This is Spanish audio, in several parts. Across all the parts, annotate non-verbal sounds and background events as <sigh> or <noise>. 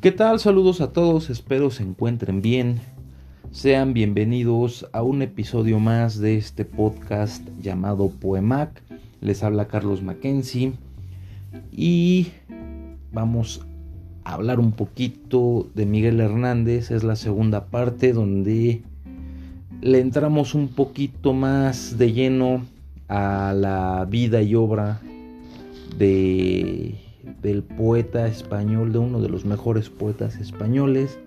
¿Qué tal? Saludos a todos, espero se encuentren bien. Sean bienvenidos a un episodio más de este podcast llamado Poemac. Les habla Carlos Mackenzie y vamos a hablar un poquito de Miguel Hernández. Es la segunda parte donde le entramos un poquito más de lleno a la vida y obra de del poeta español, de uno de los mejores poetas españoles.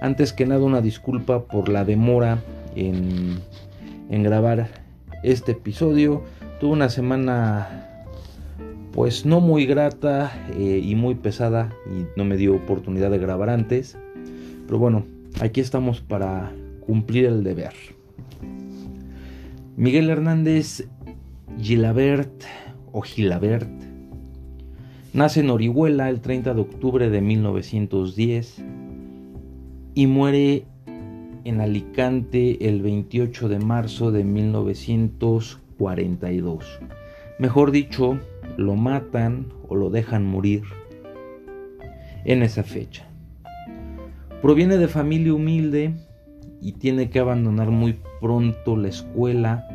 Antes que nada una disculpa por la demora en, grabar este episodio. Tuve una semana pues no muy grata eh, y muy pesada y no me dio oportunidad de grabar antes. Pero bueno, aquí estamos para cumplir el deber. Miguel Hernández Gilabert o Gilabert Nace en Orihuela el 30 de octubre de 1910 y muere en Alicante el 28 de marzo de 1942. Mejor dicho, lo matan o lo dejan morir en esa fecha. Proviene de familia humilde y tiene que abandonar muy pronto la escuela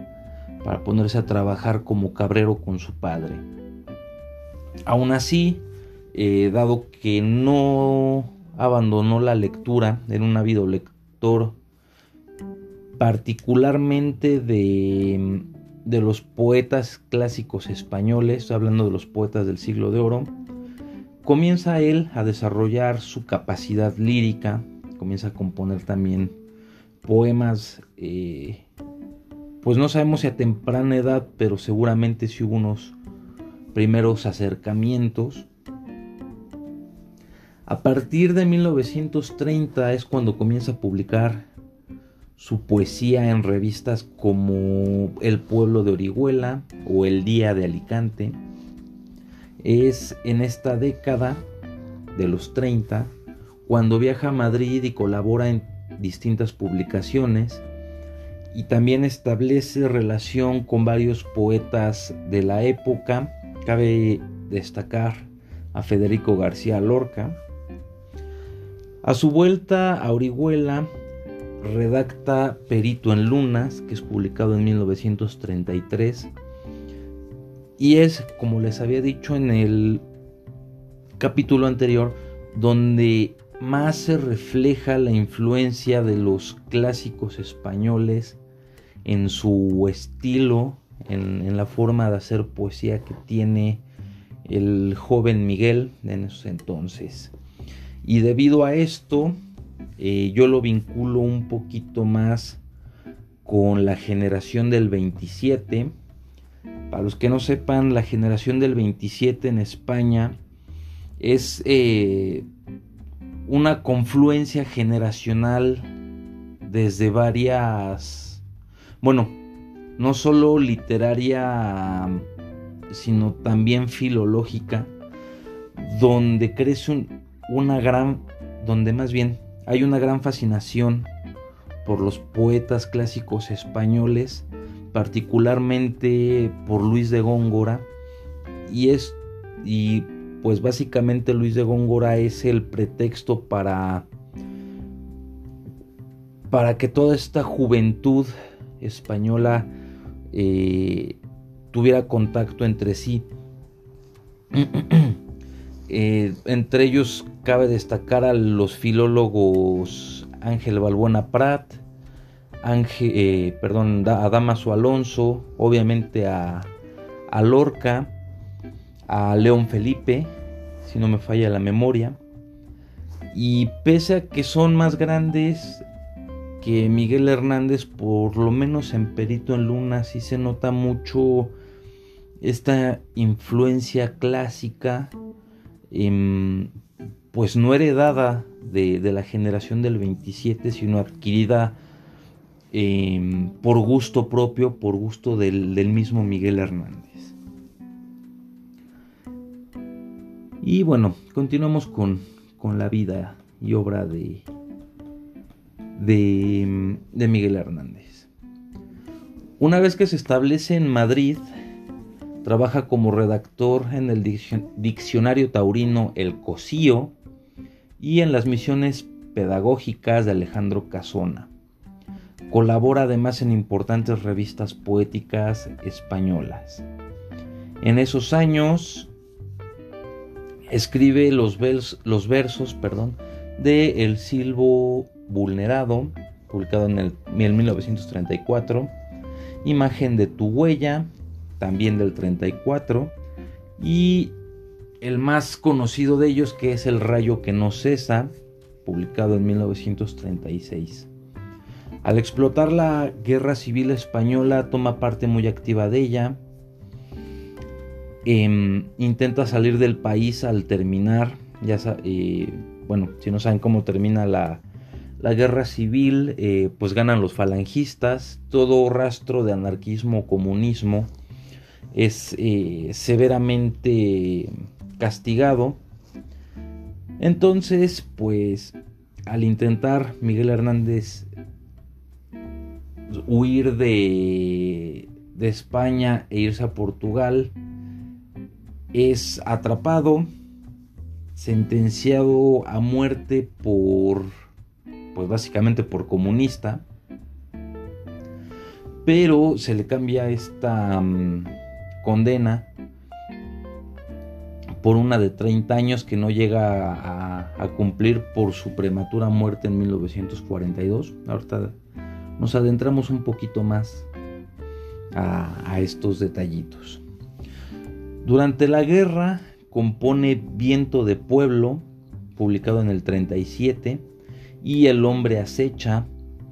para ponerse a trabajar como cabrero con su padre. Aún así, eh, dado que no abandonó la lectura, era un ávido lector particularmente de, los poetas clásicos españoles, hablando de los poetas del siglo de oro, comienza él a desarrollar su capacidad lírica, comienza a componer también poemas, eh, pues no sabemos si a temprana edad, pero seguramente sí hubo unos primeros acercamientos. A partir de 1930 es cuando comienza a publicar su poesía en revistas como El pueblo de Orihuela o El día de Alicante. Es en esta década de los 30 cuando viaja a Madrid y colabora en distintas publicaciones y también establece relación con varios poetas de la época Cabe destacar a Federico García Lorca. A su vuelta a Orihuela redacta Perito en Lunas, que es publicado en 1933. Y es, como les había dicho en el capítulo anterior, donde más se refleja la influencia de los clásicos españoles en su estilo en, la forma de hacer poesía que tiene el joven Miguel en esos entonces. Y debido a esto, eh, yo lo vinculo un poquito más con la generación del 27. Para los que no sepan, la generación del 27 en España es eh, una confluencia generacional desde varias, bueno, no solo literaria, sino también filológica, donde crece una gran, donde más bien hay una gran fascinación por los poetas clásicos españoles, particularmente por Luis de Góngora, y es, y pues básicamente Luis de Góngora es el pretexto para para que toda esta juventud española eh, tuviera contacto entre sí. <clears throat> Eh, entre ellos cabe destacar a los filólogos Ángel Balbuena Prat, Ángel, eh, perdón, a Damaso Alonso, obviamente a, a Lorca, a León Felipe, si no me falla la memoria. Y pese a que son más grandes, que Miguel Hernández, por lo menos en Perito en Luna, sí se nota mucho esta influencia clásica, em, pues no heredada de, la generación del 27, sino adquirida em, por gusto propio, por gusto del, mismo Miguel Hernández. Y bueno, continuamos con la vida y obra de, de, Miguel Hernández. Una vez que se establece en Madrid, trabaja como redactor en el diccionario taurino El Cosío y en las misiones pedagógicas de Alejandro Casona. Colabora además en importantes revistas poéticas españolas. En esos años escribe los, los versos perdón, de El Silbo Vulnerado, publicado en el 1934, Imagen de tu huella, también del 34, y el más conocido de ellos que es El rayo que no cesa, publicado en 1936. Al explotar la guerra civil española toma parte muy activa de ella, em, intenta salir del país al terminar, ya eh, bueno, si no saben cómo termina la, guerra civil, eh, pues ganan los falangistas, todo rastro de anarquismo o comunismo es eh, severamente castigado. Entonces, pues al intentar Miguel Hernández huir de, de España e irse a Portugal, es atrapado sentenciado a muerte por, pues básicamente por comunista, pero se le cambia esta mm, condena por una de 30 años que no llega a, cumplir por su prematura muerte en 1942. Ahorita nos adentramos un poquito más a estos detallitos. Durante la guerra, compone Viento de Pueblo, publicado en el 37, y El hombre acecha,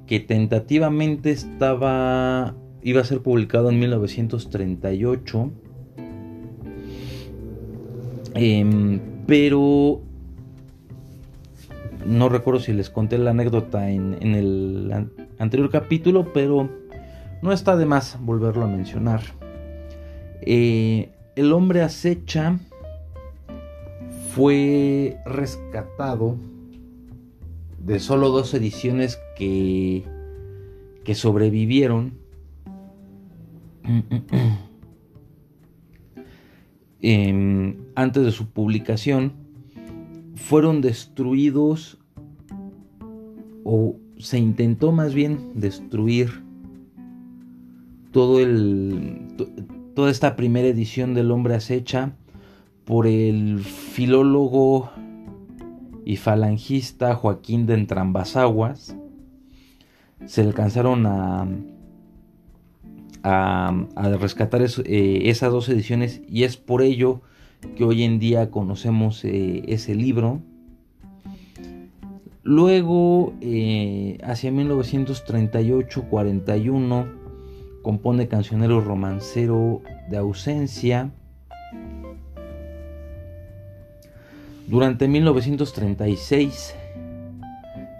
que tentativamente estaba iba a ser publicado en 1938, em, pero no recuerdo si les conté la anécdota en, el anterior capítulo, pero no está de más volverlo a mencionar. Eh, el hombre acecha fue rescatado de solo dos ediciones que, que sobrevivieron. <clears throat> Em, antes de su publicación, fueron destruidos o se intentó más bien destruir todo el toda esta primera edición del hombre acecha por el filólogo y falangista Joaquín de Entrambasaguas. Se alcanzaron a, a, rescatar eh, esas dos ediciones y es por ello que hoy en día conocemos eh, ese libro. Luego, eh, hacia 1938-41, compone Cancionero Romancero de Ausencia Durante 1936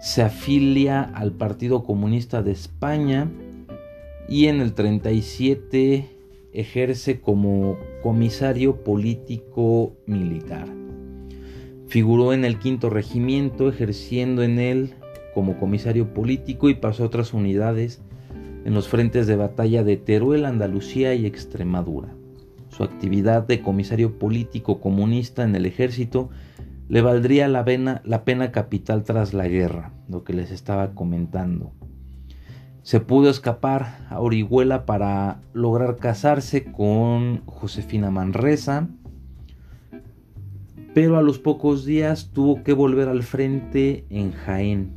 se afilia al Partido Comunista de España y en el 37 ejerce como comisario político militar. Figuró en el quinto regimiento ejerciendo en él como comisario político y pasó a otras unidades en los frentes de batalla de Teruel, Andalucía y Extremadura. Su actividad de comisario político comunista en el ejército le valdría la pena, la pena capital tras la guerra, lo que les estaba comentando. Se pudo escapar a Orihuela para lograr casarse con Josefina Manresa, pero a los pocos días tuvo que volver al frente en Jaén.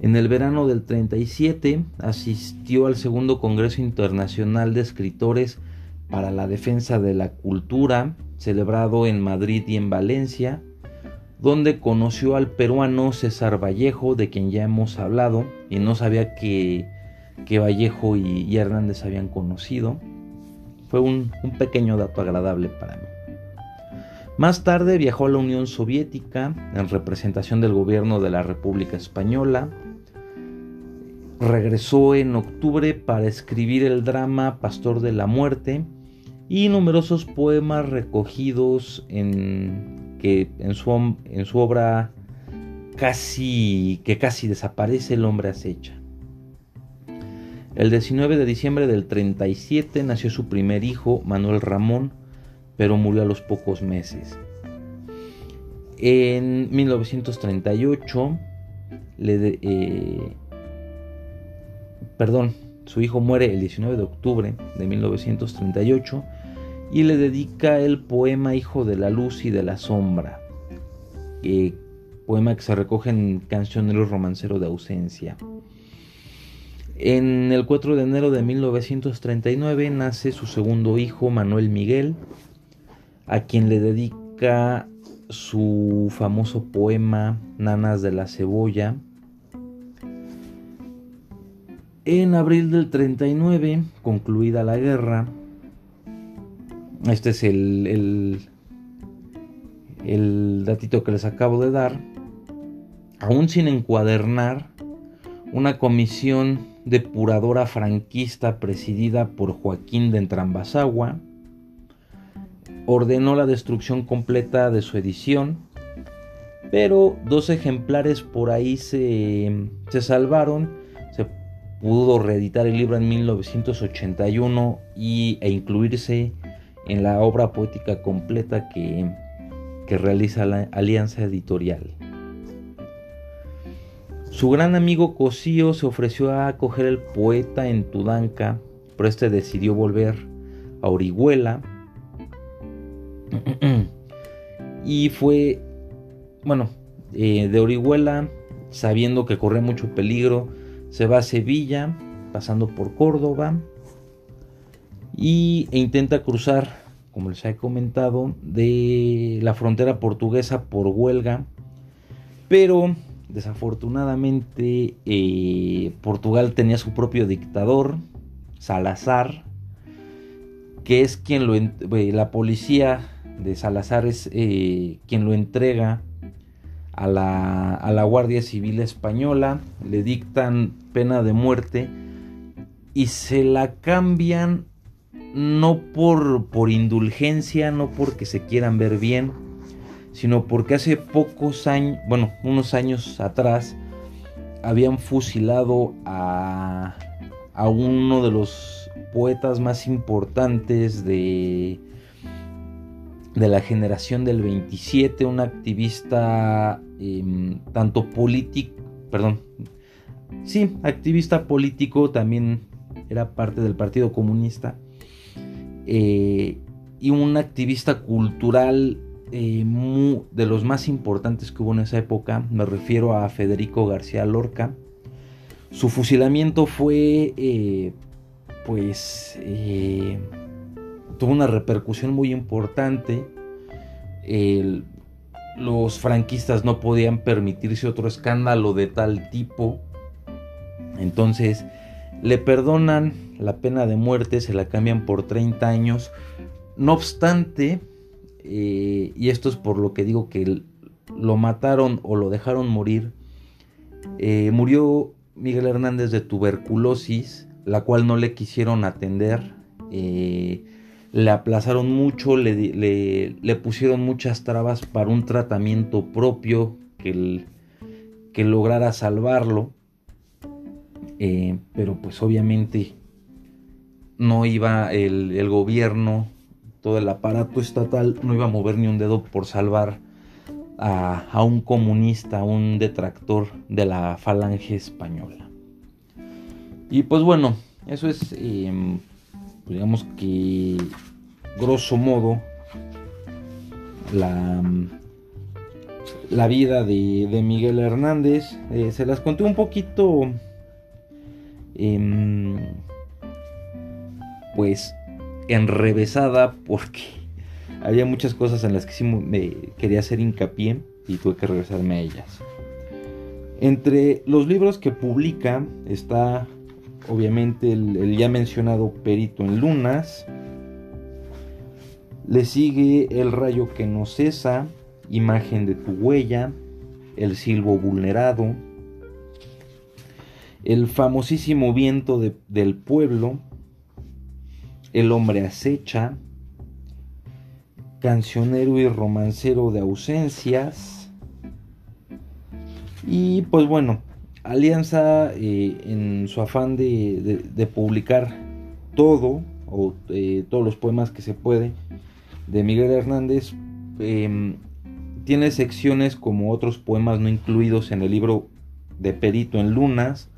En el verano del 37 asistió al segundo Congreso Internacional de Escritores para la Defensa de la Cultura celebrado en Madrid y en Valencia, donde conoció al peruano César Vallejo, de quien ya hemos hablado, y no sabía que, Vallejo y, Hernández habían conocido. Fue un pequeño dato agradable para mí. Más tarde viajó a la Unión Soviética en representación del gobierno de la República Española. Regresó en octubre para escribir el drama Pastor de la Muerte, y numerosos poemas recogidos en, que en su, en su obra casi, que casi desaparece el hombre acecha. El 19 de diciembre del 37 nació su primer hijo, Manuel Ramón, pero murió a los pocos meses. En 1938, le eh, perdón, su hijo muere el 19 de octubre de 1938 y le dedica el poema Hijo de la Luz y de la Sombra, poema que se recoge en Cancionero Romancero de Ausencia. En el 4 de enero de 1939 nace su segundo hijo, Manuel Miguel, a quien le dedica su famoso poema Nanas de la Cebolla. En abril del 39, concluida la guerra, este es el, el, datito que les acabo de dar, aún sin encuadernar, una comisión depuradora franquista presidida por Joaquín de Entrambasagua ordenó la destrucción completa de su edición, pero dos ejemplares por ahí se, se salvaron. Se pudo reeditar el libro en 1981 y, e incluirse en la obra poética completa que, que realiza la Alianza Editorial. Su gran amigo Cosío se ofreció a acoger el poeta en Tudanca, pero este decidió volver a Orihuela <clears throat> y fue, bueno, eh, de Orihuela, sabiendo que corría mucho peligro, se va a Sevilla, pasando por Córdoba, y, e intenta cruzar, como les he comentado, de la frontera portuguesa por Huelga, pero desafortunadamente eh, Portugal tenía su propio dictador, Salazar, que es quien lo... Eh, la policía de Salazar es eh, quien lo entrega a la, a la, Guardia Civil Española, le dictan pena de muerte y se la cambian no por, por indulgencia, no porque se quieran ver bien, sino porque hace pocos años, bueno, unos años atrás, habían fusilado a, a uno de los poetas más importantes de, de la generación del 27, un activista em, tanto político, perdón, sí, activista político, también era parte del Partido Comunista, eh, y un activista cultural eh, de los más importantes que hubo en esa época, me refiero a Federico García Lorca. Su fusilamiento fue, eh, pues, tuvo una repercusión muy importante. los franquistas no podían permitirse otro escándalo de tal tipo. Entonces le perdonan la pena de muerte, se la cambian por 30 años. No obstante, eh, y esto es por lo que digo que lo mataron o lo dejaron morir, eh, murió Miguel Hernández de tuberculosis, la cual no le quisieron atender. Eh, le aplazaron mucho, le, le, pusieron muchas trabas para un tratamiento propio que, que lograra salvarlo. Pero pues obviamente no iba el, gobierno, todo el aparato estatal, no iba a mover ni un dedo por salvar a, un comunista, un detractor de la falange española. Y pues bueno, eso es em, digamos que grosso modo la, la vida de, Miguel Hernández. Eh, se las conté un poquito, em, pues, enrevesada porque había muchas cosas en las que sí me quería hacer hincapié y tuve que regresarme a ellas. Entre los libros que publica está obviamente el, ya mencionado Perito en Lunas. Le sigue El rayo que no cesa, Imagen de tu huella, El silbo vulnerado, El famosísimo viento del pueblo, El hombre acecha, Cancionero y romancero de ausencias. Y pues bueno, Alianza, eh, en su afán de, publicar todo, o eh, todos los poemas que se puede, de Miguel Hernández, em, tiene secciones como otros poemas no incluidos en el libro de Perito en Lunas.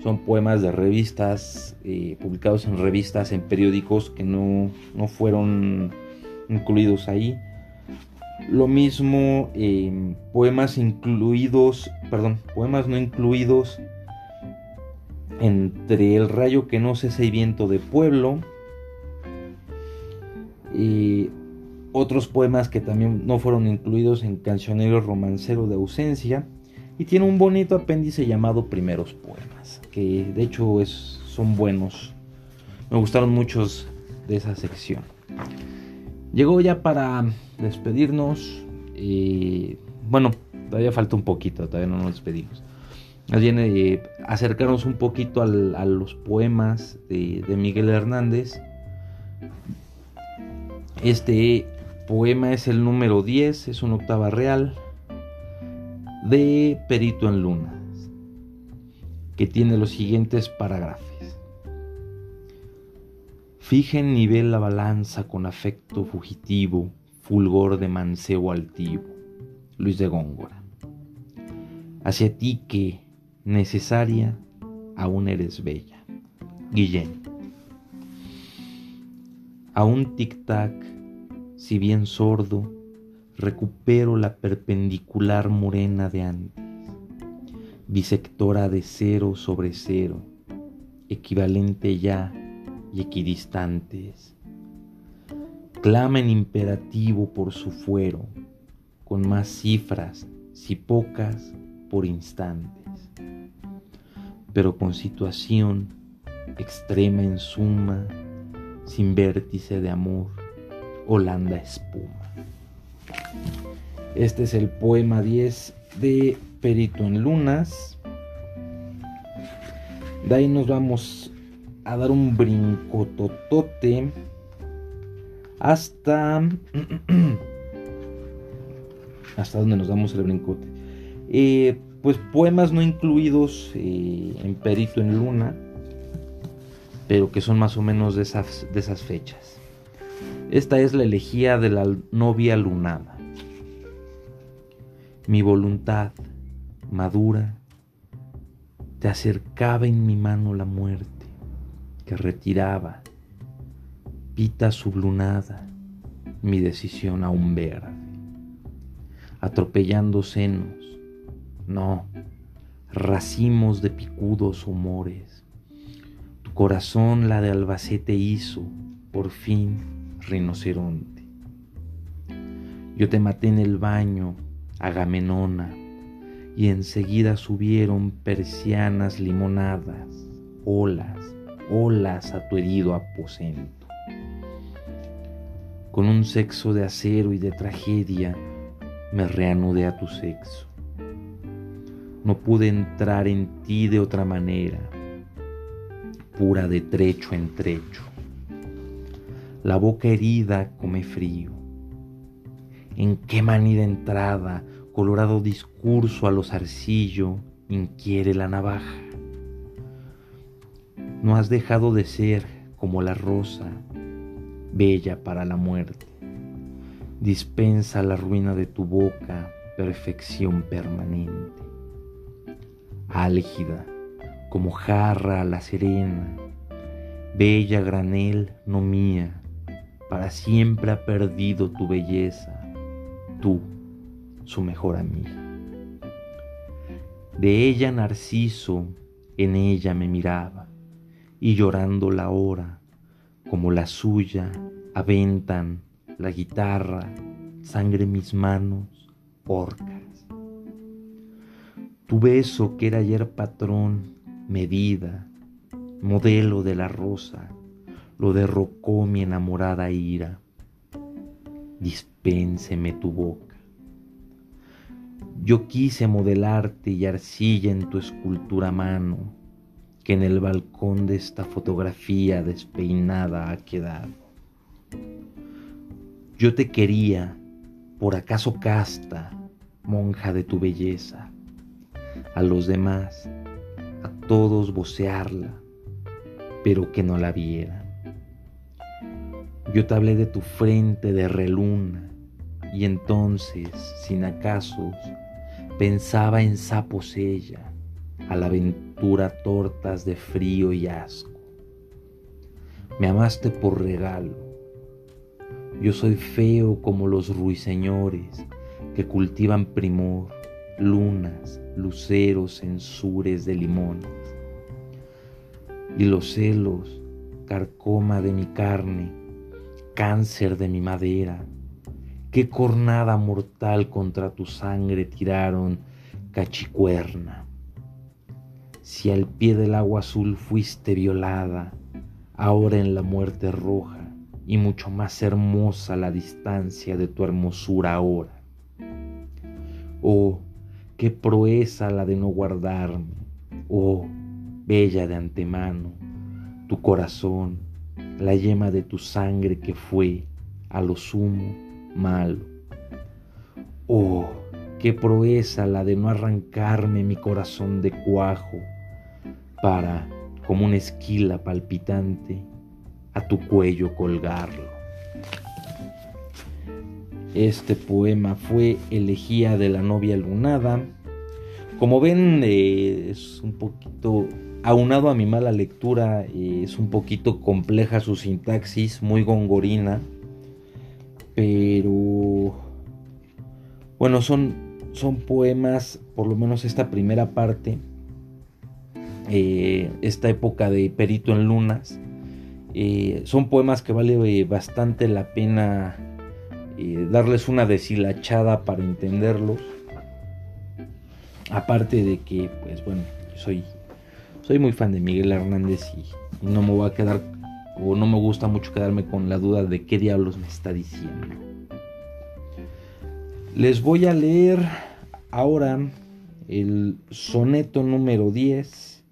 Son poemas de revistas, eh, publicados en revistas, en periódicos que no, no fueron incluidos ahí. Lo mismo em, poemas incluidos, perdón, poemas no incluidos entre El rayo que no cesa y viento de pueblo. Y otros poemas que también no fueron incluidos en Cancionero Romancero de Ausencia. Y tiene un bonito apéndice llamado Primeros Poemas, que de hecho es, son buenos. Me gustaron muchos de esa sección. Llegó ya para despedirnos. bueno, todavía falta un poquito, todavía no nos despedimos. Más bien eh, acercarnos un poquito a los poemas de, de Miguel Hernández. Este poema es el número 10, es una octava real de Perito en Lunas, que tiene los siguientes parágrafos. Fija en nivel la balanza con afecto fugitivo, fulgor de mancebo altivo. Luis de Góngora. Hacia ti que, necesaria, aún eres bella. Guillén. A un tic-tac, si bien sordo, recupero la perpendicular morena de antes, bisectora de cero sobre cero, equivalente ya y equidistantes. Clamen imperativo por su fuero, con más cifras, si pocas, por instantes, pero con situación extrema en suma, sin vértice de amor, Holanda espuma. Este es el poema 10 de Perito en Lunas. De ahí nos vamos a dar un brincototote hasta <clears throat> hasta donde nos damos el brincote eh, pues poemas no incluidos eh, en Perito en Luna pero que son más o menos de esas, de esas fechas esta es la elegía de la novia lunada mi voluntad madura te acercaba en mi mano la muerte que retiraba, pita sublunada, mi decisión aún verde, atropellando senos, no, racimos de picudos humores. Tu corazón la de Albacete hizo, por fin, rinoceronte. Yo te maté en el baño, Agamenona, y enseguida subieron persianas limonadas, olas, olas a tu herido aposento. Con un sexo de acero y de tragedia me reanudé a tu sexo. No pude entrar en ti de otra manera, pura de trecho en trecho. La boca herida come frío. En qué manida entrada, colorado discurso a los arcillo, inquiere la navaja. No has dejado de ser como la rosa, bella para la muerte. Dispensa la ruina de tu boca, perfección permanente. Álgida, como jarra a la serena, bella granel no mía, para siempre ha perdido tu belleza, tú, su mejor amiga. De ella Narciso, en ella me miraba y llorando la hora, como la suya, aventan la guitarra, sangre mis manos, orcas. Tu beso que era ayer patrón, medida, modelo de la rosa, lo derrocó mi enamorada ira. Dispénseme tu boca. Yo quise modelarte y arcilla en tu escultura mano, que en el balcón de esta fotografía despeinada ha quedado. Yo te quería, por acaso casta, monja de tu belleza, a los demás, a todos vocearla, pero que no la vieran. Yo te hablé de tu frente de reluna, y entonces, sin acasos, pensaba en sapos ella, a la aventura tortas de frío y asco. Me amaste por regalo. Yo soy feo como los ruiseñores que cultivan primor, lunas, luceros, censures de limones. Y los celos, carcoma de mi carne, cáncer de mi madera, qué cornada mortal contra tu sangre tiraron cachicuerna. Si al pie del agua azul fuiste violada, ahora en la muerte roja, y mucho más hermosa la distancia de tu hermosura ahora. Oh, qué proeza la de no guardarme, oh, bella de antemano, tu corazón, la yema de tu sangre que fue, a lo sumo, malo. Oh, qué proeza la de no arrancarme mi corazón de cuajo para, como una esquila palpitante, a tu cuello colgarlo. Este poema fue elegía de la novia lunada. Como ven, eh, es un poquito aunado a mi mala lectura, eh, es un poquito compleja su sintaxis, muy gongorina, pero bueno, son, son poemas, por lo menos esta primera parte, eh, esta época de Perito en Lunas, eh, son poemas que vale bastante la pena darles una deshilachada para entenderlos. Aparte de que, pues bueno, soy soy muy fan de Miguel Hernández y, no me voy a quedar o no me gusta mucho quedarme con la duda de qué diablos me está diciendo. Les voy a leer ahora el soneto número 10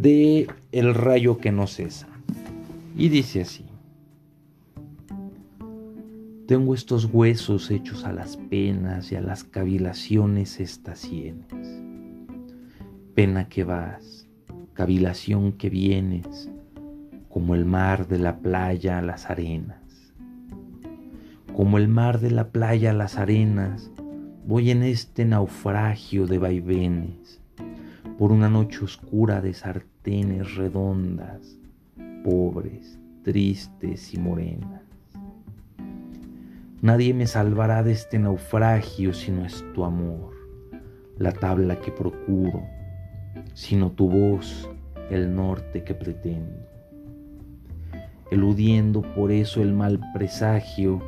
de El rayo que no cesa. Y dice así. Tengo estos huesos hechos a las penas y a las cavilaciones estas sienes pena que vas, cavilación que vienes, como el mar de la playa a las arenas. Como el mar de la playa a las arenas, voy en este naufragio de vaivenes, por una noche oscura de sartenes redondas, pobres, tristes y morenas. Nadie me salvará de este naufragio si no es tu amor, la tabla que procuro, sino tu voz, el norte que pretendo, eludiendo por eso el mal presagio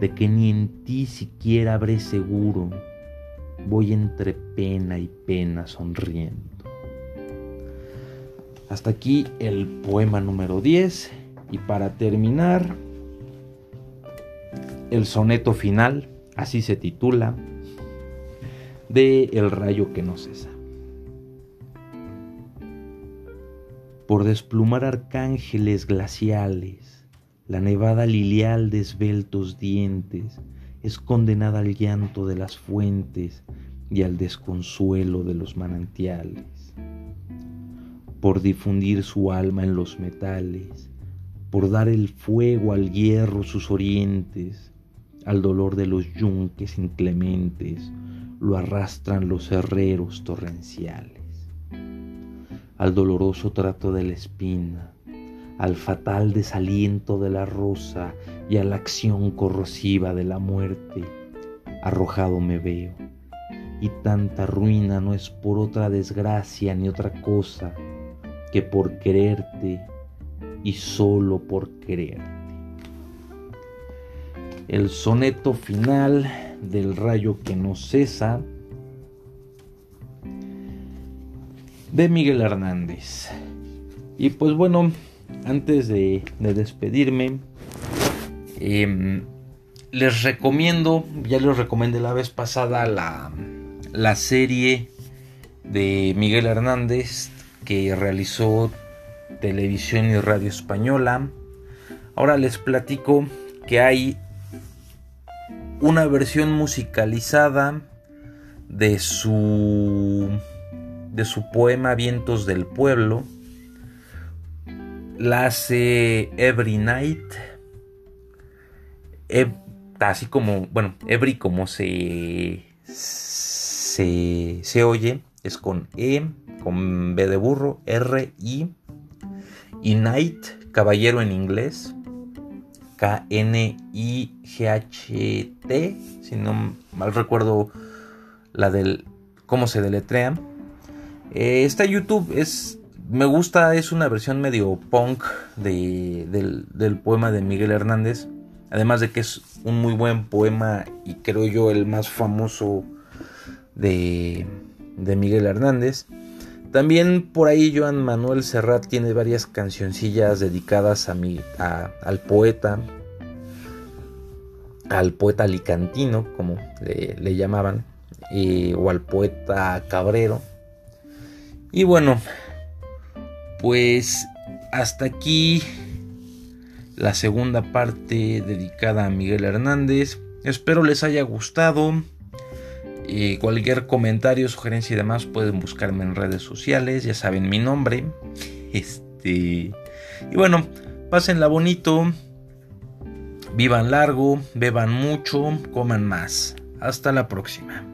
de que ni en ti siquiera habré seguro, voy entre pena y pena sonriendo. Hasta aquí el poema número 10 y para terminar, el soneto final, así se titula, de El rayo que no cesa. Por desplumar arcángeles glaciales, la nevada lilial de esbeltos dientes es condenada al llanto de las fuentes y al desconsuelo de los manantiales. Por difundir su alma en los metales, por dar el fuego al hierro sus orientes, al dolor de los yunques inclementes, lo arrastran los herreros torrenciales al doloroso trato de la espina, al fatal desaliento de la rosa y a la acción corrosiva de la muerte, arrojado me veo. Y tanta ruina no es por otra desgracia ni otra cosa que por quererte y solo por quererte. El soneto final del rayo que no cesa de Miguel Hernández. Y pues bueno, antes de, despedirme, em, les recomiendo, ya les recomendé la vez pasada la, la serie de Miguel Hernández que realizó televisión y radio española. Ahora les platico que hay una versión musicalizada de su de su poema Vientos del Pueblo. La hace Every Night. así como, bueno, Every como se, se, se oye, es con E, con B de burro, R, I, y Knight, caballero en inglés, K-N-I-G-H-T, si no mal recuerdo la del cómo se deletrea. Eh, esta YouTube es, me gusta, es una versión medio punk del, del poema de Miguel Hernández. Además de que es un muy buen poema y creo yo el más famoso de, de Miguel Hernández. También por ahí Joan Manuel Serrat tiene varias cancioncillas dedicadas a, mi, al poeta, al poeta alicantino, como le, llamaban, o al poeta cabrero. Y bueno, pues hasta aquí la segunda parte dedicada a Miguel Hernández. Espero les haya gustado. Y cualquier comentario, sugerencia y demás pueden buscarme en redes sociales, ya saben mi nombre. Este. Y bueno, pásenla bonito. Vivan largo, beban mucho, coman más. Hasta la próxima.